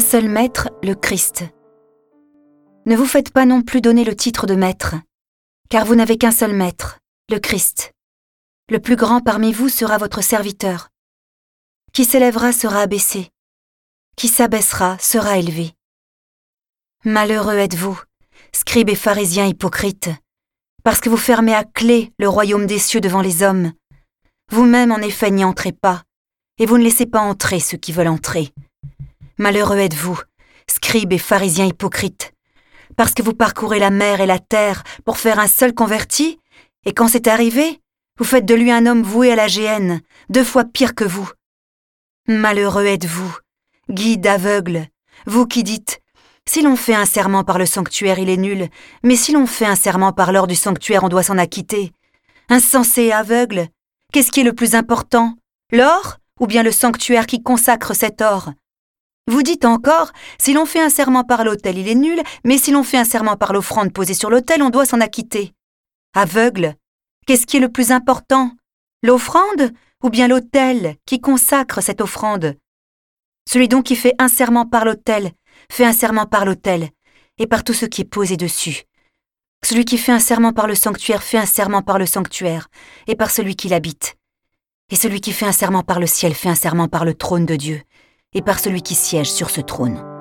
seul maître, le Christ. Ne vous faites pas non plus donner le titre de maître, car vous n'avez qu'un seul maître, le Christ. Le plus grand parmi vous sera votre serviteur. Qui s'élèvera sera abaissé, qui s'abaissera sera élevé. Malheureux êtes-vous, scribes et pharisiens hypocrites, parce que vous fermez à clé le royaume des cieux devant les hommes. Vous-même, en effet, n'y entrez pas, et vous ne laissez pas entrer ceux qui veulent entrer. Malheureux êtes-vous, scribes et pharisiens hypocrites, parce que vous parcourez la mer et la terre pour faire un seul converti, et quand c'est arrivé, vous faites de lui un homme voué à la géhenne, deux fois pire que vous. Malheureux êtes-vous, guide aveugle, vous qui dites Si l'on fait un serment par le sanctuaire, il est nul, mais si l'on fait un serment par l'or du sanctuaire, on doit s'en acquitter. Insensé et aveugle, qu'est-ce qui est le plus important L'or ou bien le sanctuaire qui consacre cet or? Vous dites encore, si l'on fait un serment par l'autel, il est nul, mais si l'on fait un serment par l'offrande posée sur l'autel, on doit s'en acquitter. Aveugle, qu'est-ce qui est le plus important? L'offrande ou bien l'autel qui consacre cette offrande? Celui donc qui fait un serment par l'autel, fait un serment par l'autel, et par tout ce qui est posé dessus. Celui qui fait un serment par le sanctuaire fait un serment par le sanctuaire, et par celui qui l'habite. Et celui qui fait un serment par le ciel fait un serment par le trône de Dieu et par celui qui siège sur ce trône.